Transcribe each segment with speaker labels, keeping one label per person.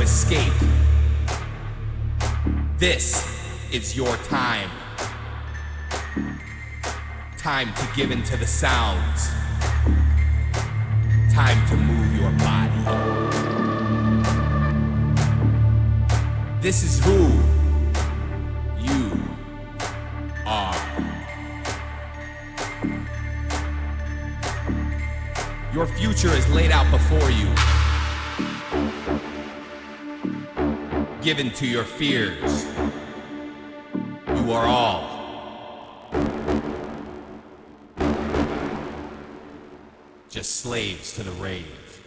Speaker 1: escape. This is your time. Time to give in to the sounds. Time to move your body. This is who you are. Your future is laid out before you. Given to your fears. You are all. Just slaves to the rave.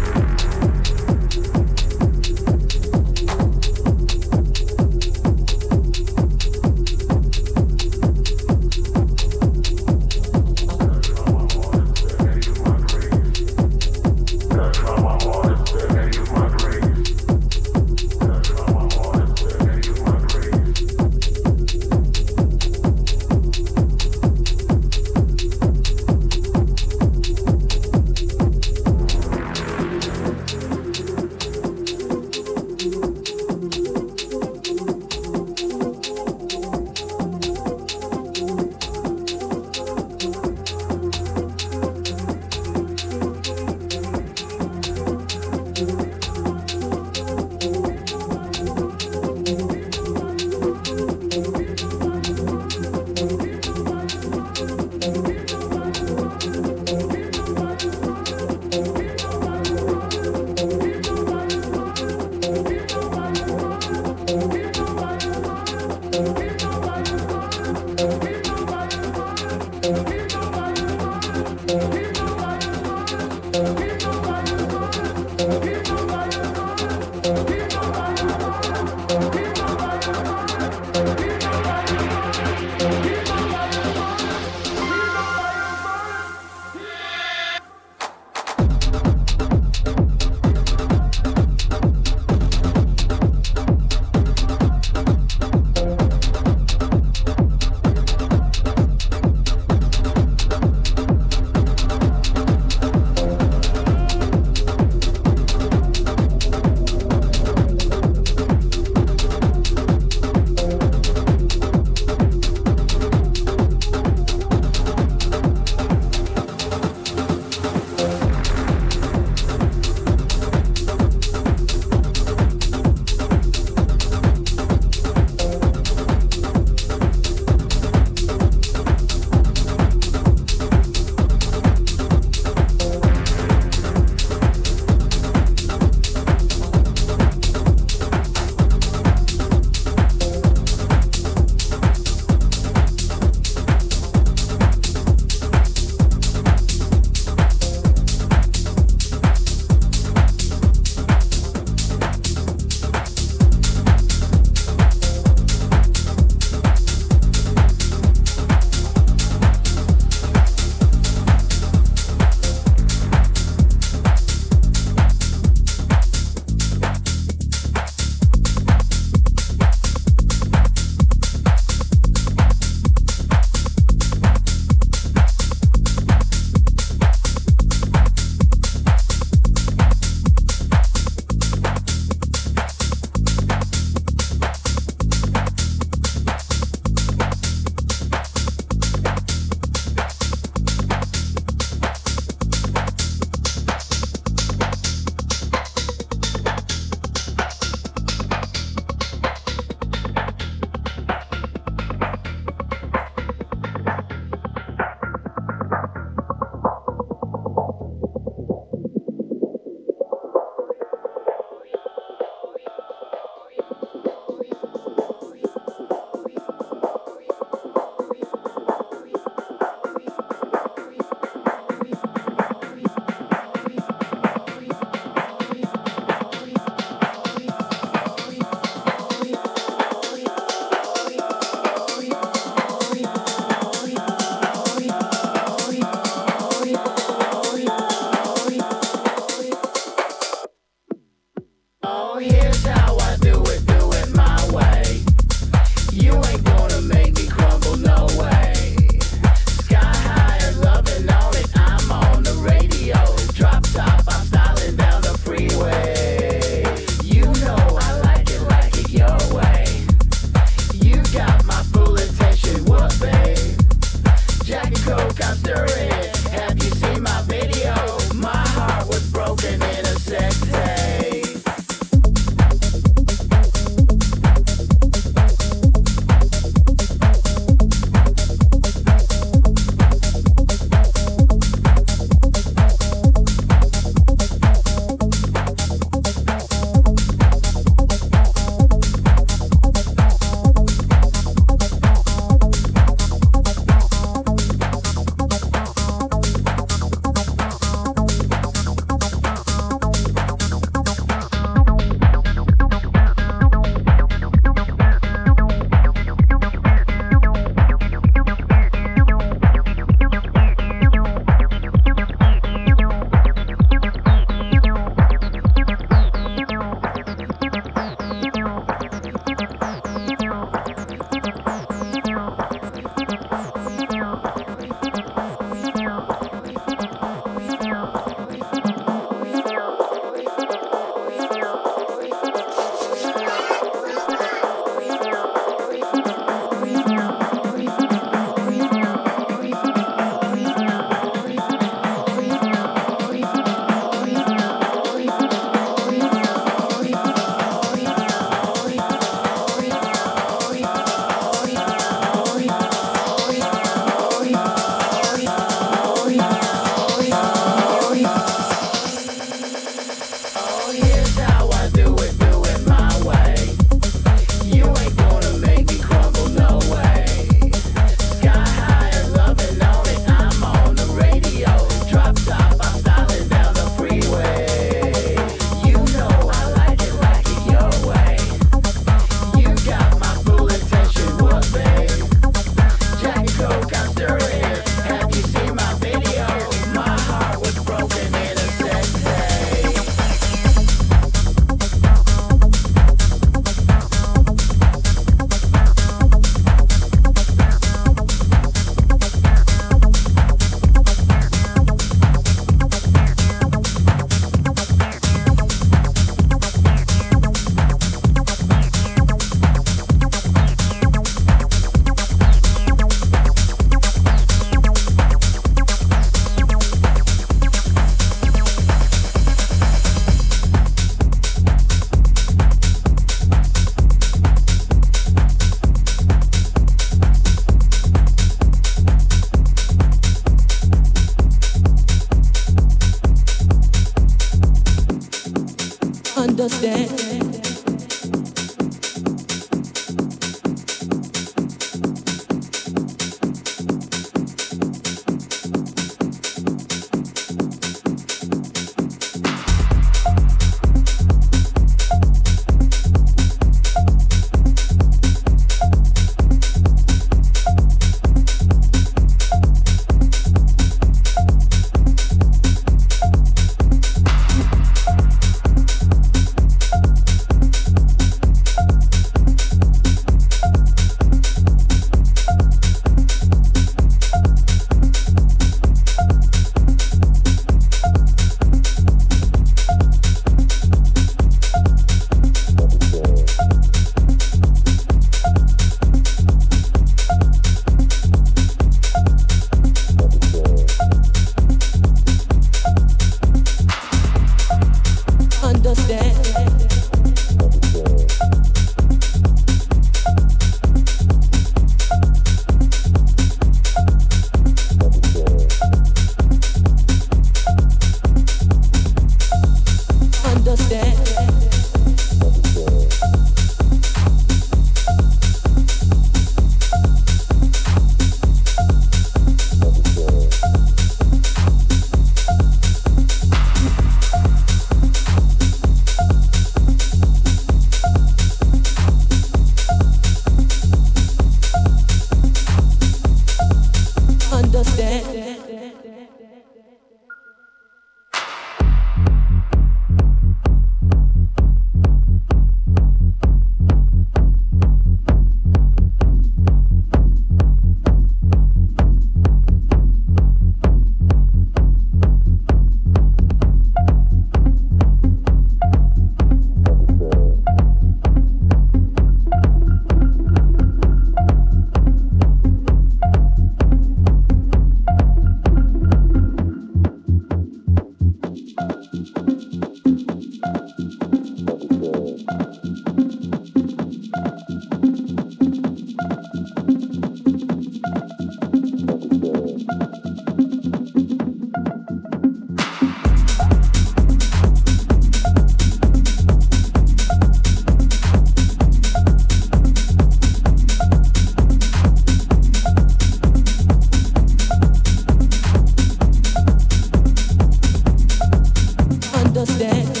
Speaker 2: understand.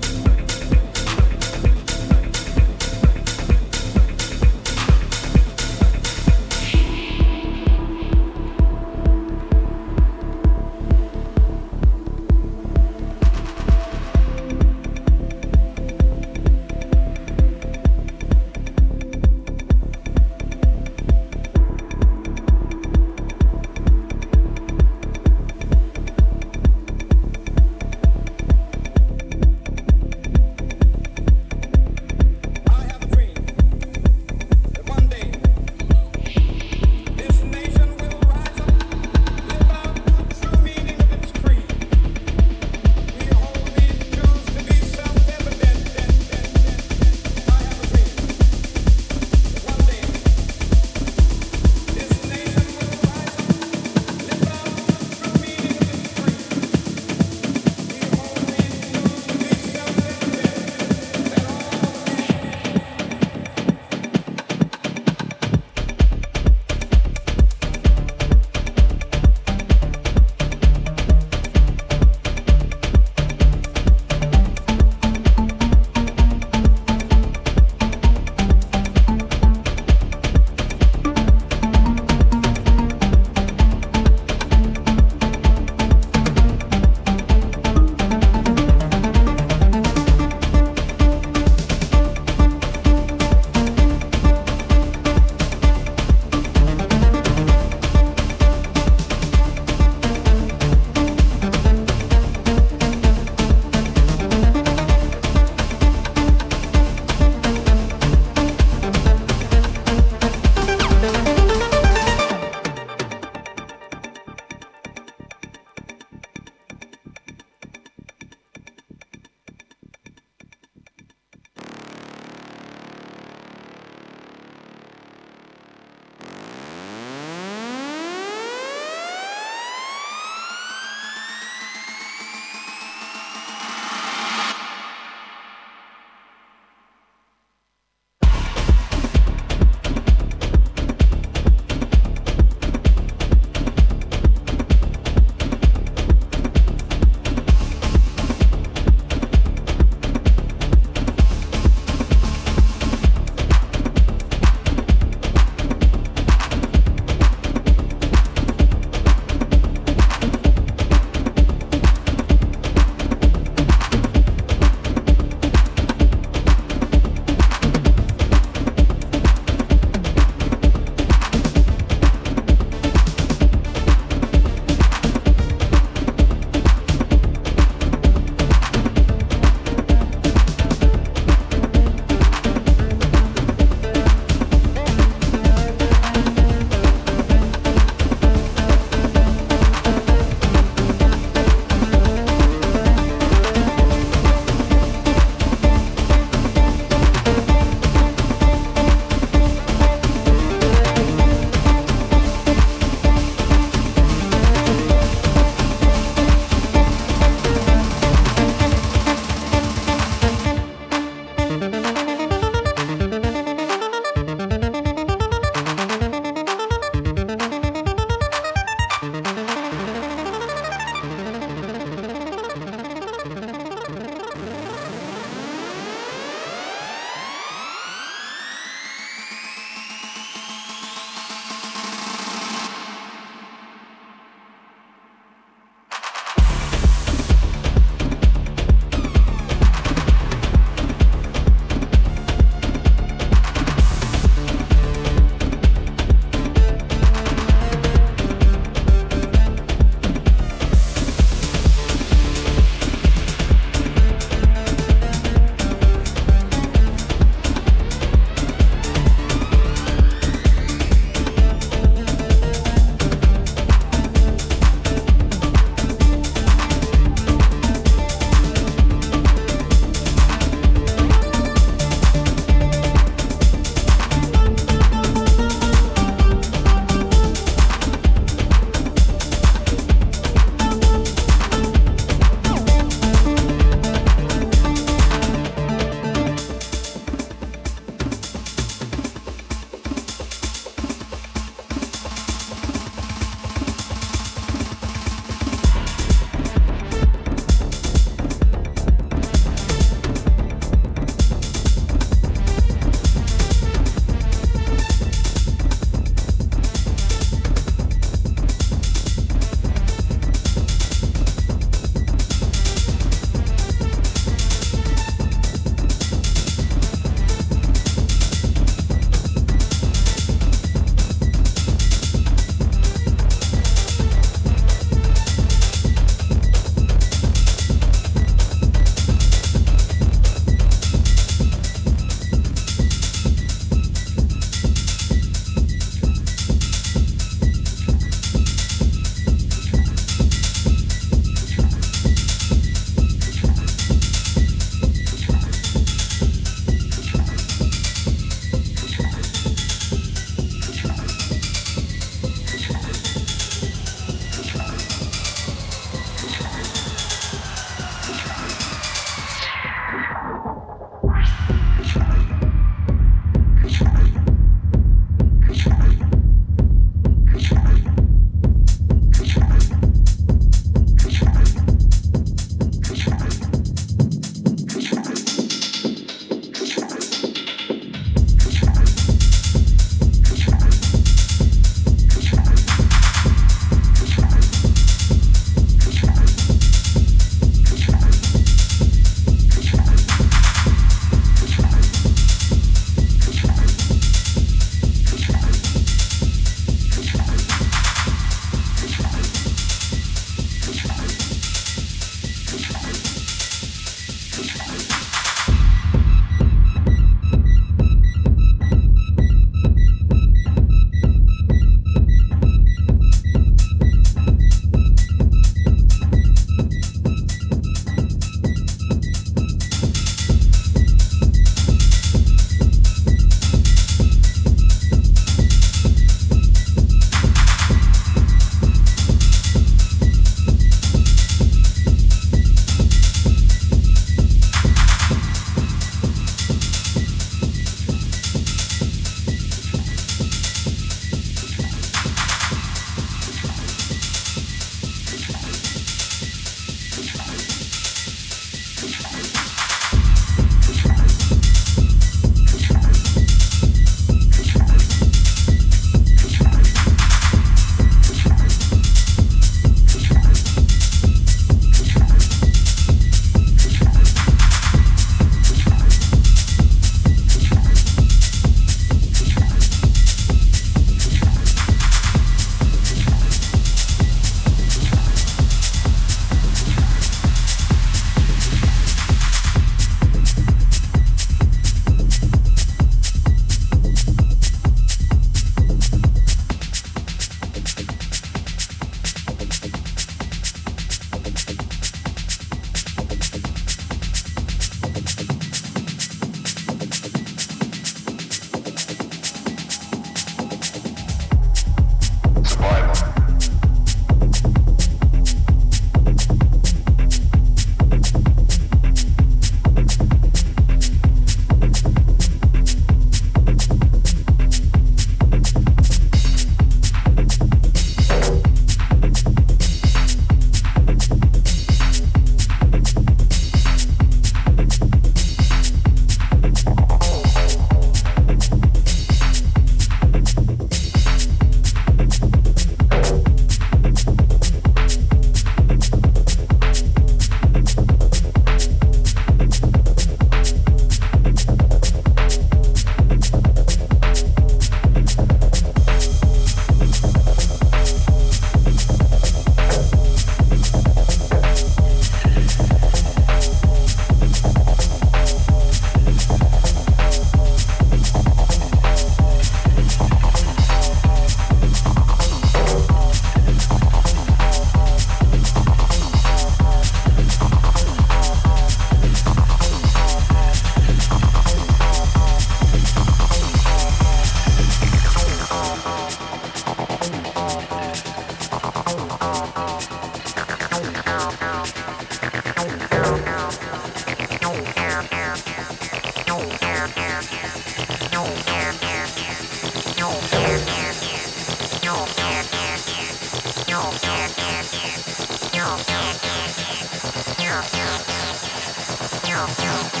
Speaker 2: now.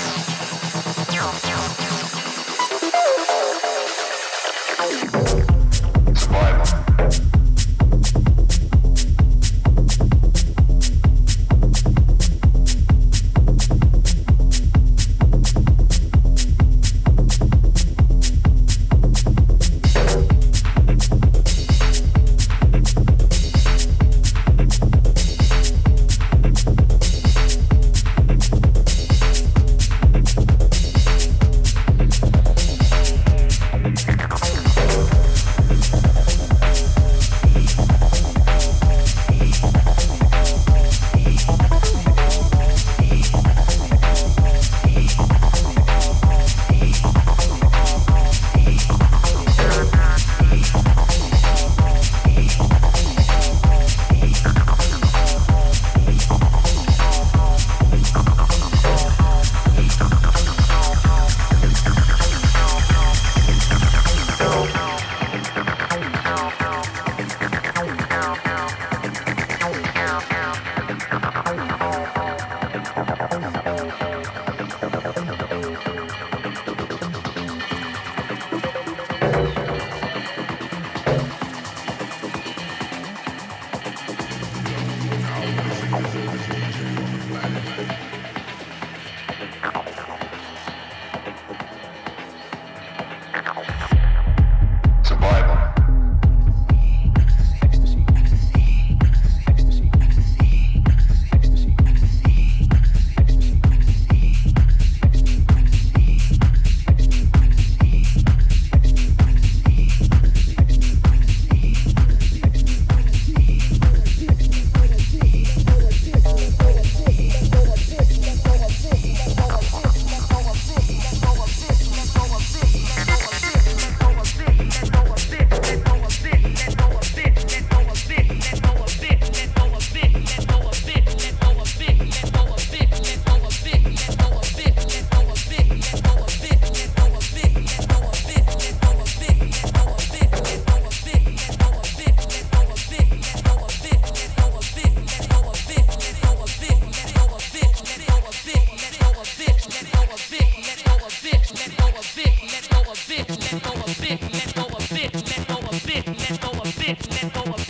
Speaker 2: bit, let go a bit, let go
Speaker 3: a bit.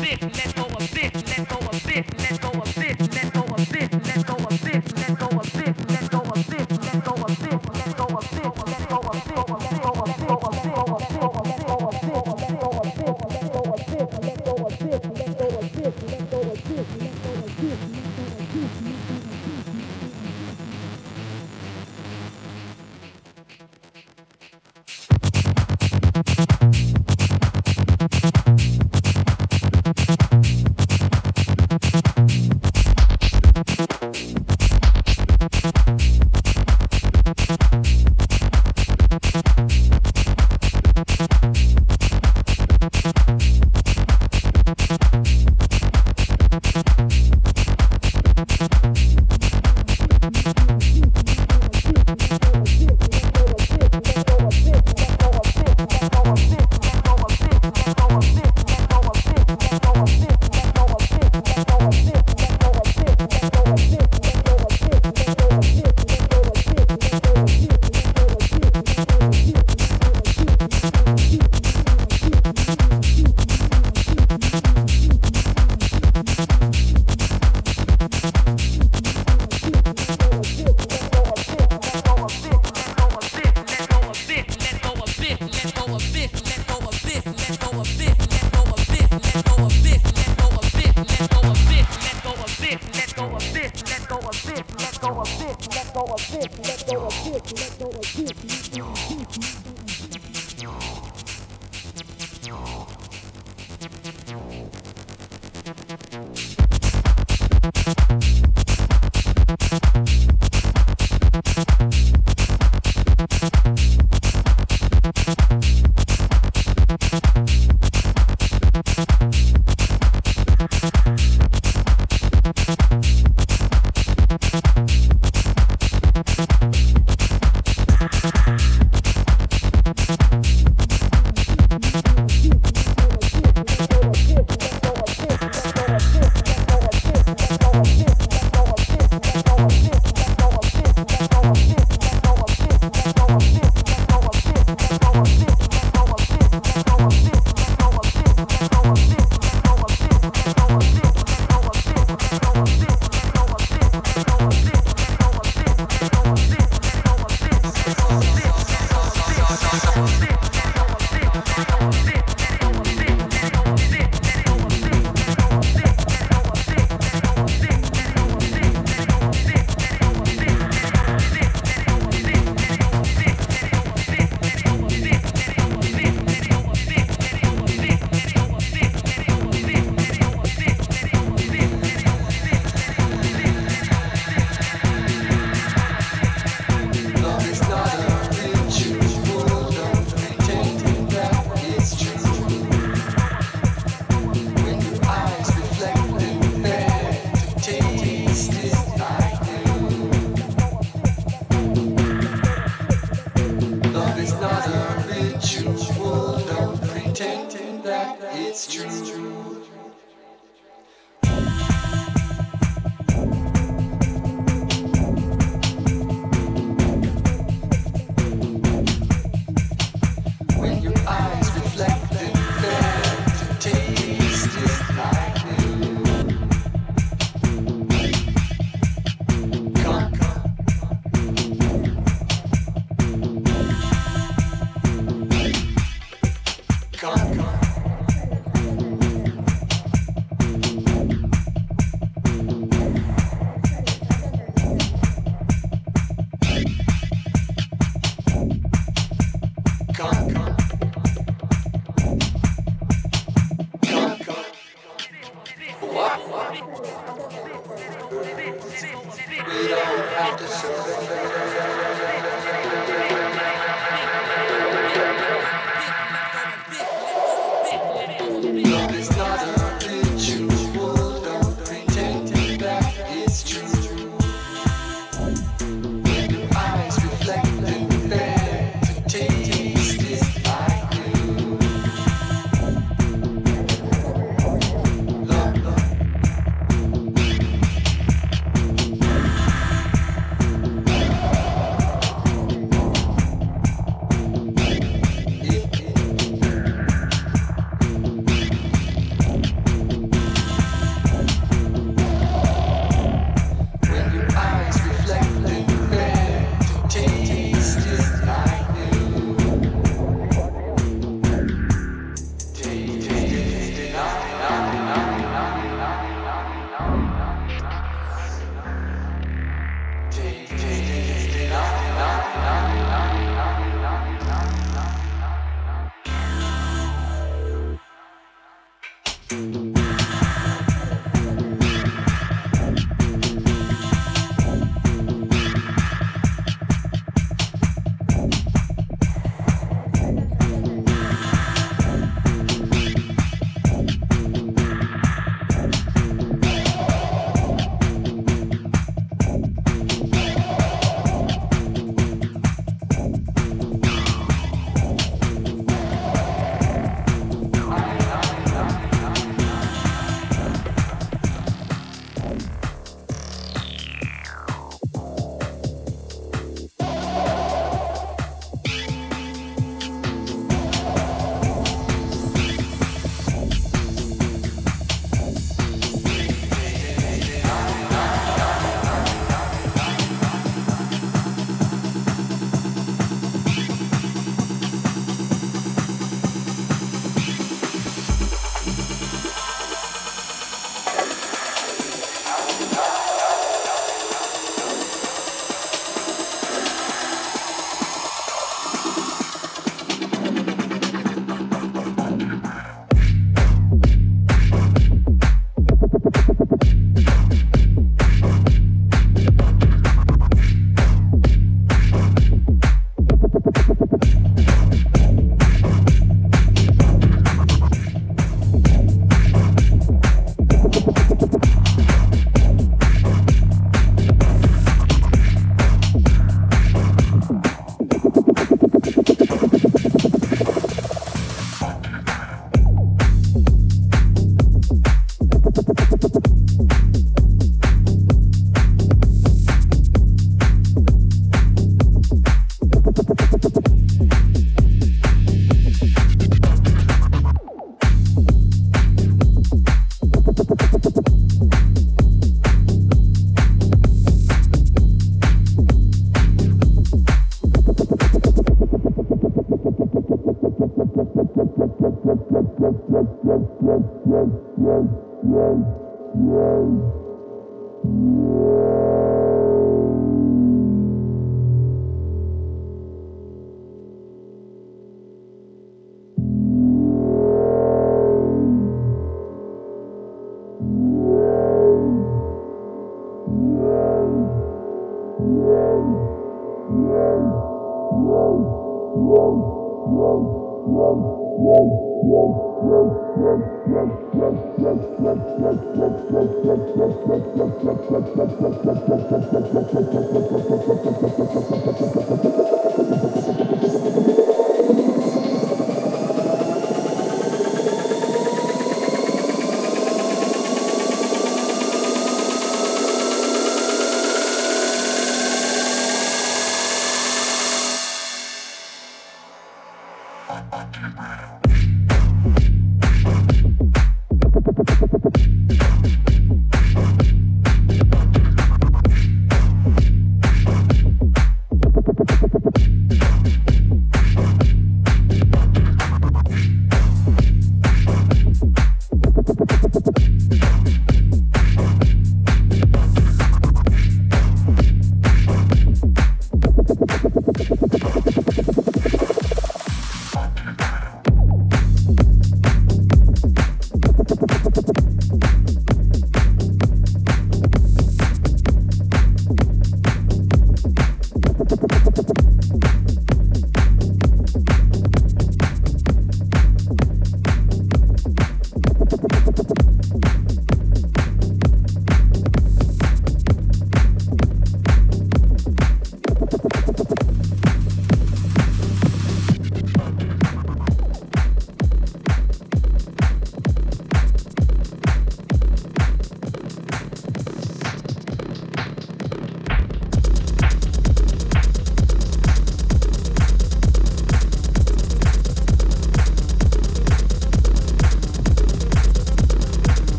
Speaker 4: Aquí, bro.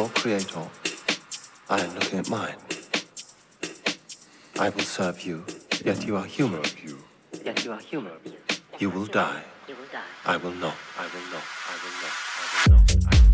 Speaker 4: Your creator. I am looking at mine. I will serve you, yet you are human.
Speaker 5: Yet you are human.
Speaker 4: You will die.
Speaker 5: You will die.
Speaker 4: I will not. I will not. I will not.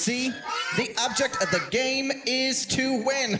Speaker 6: See, the object of the game is to win.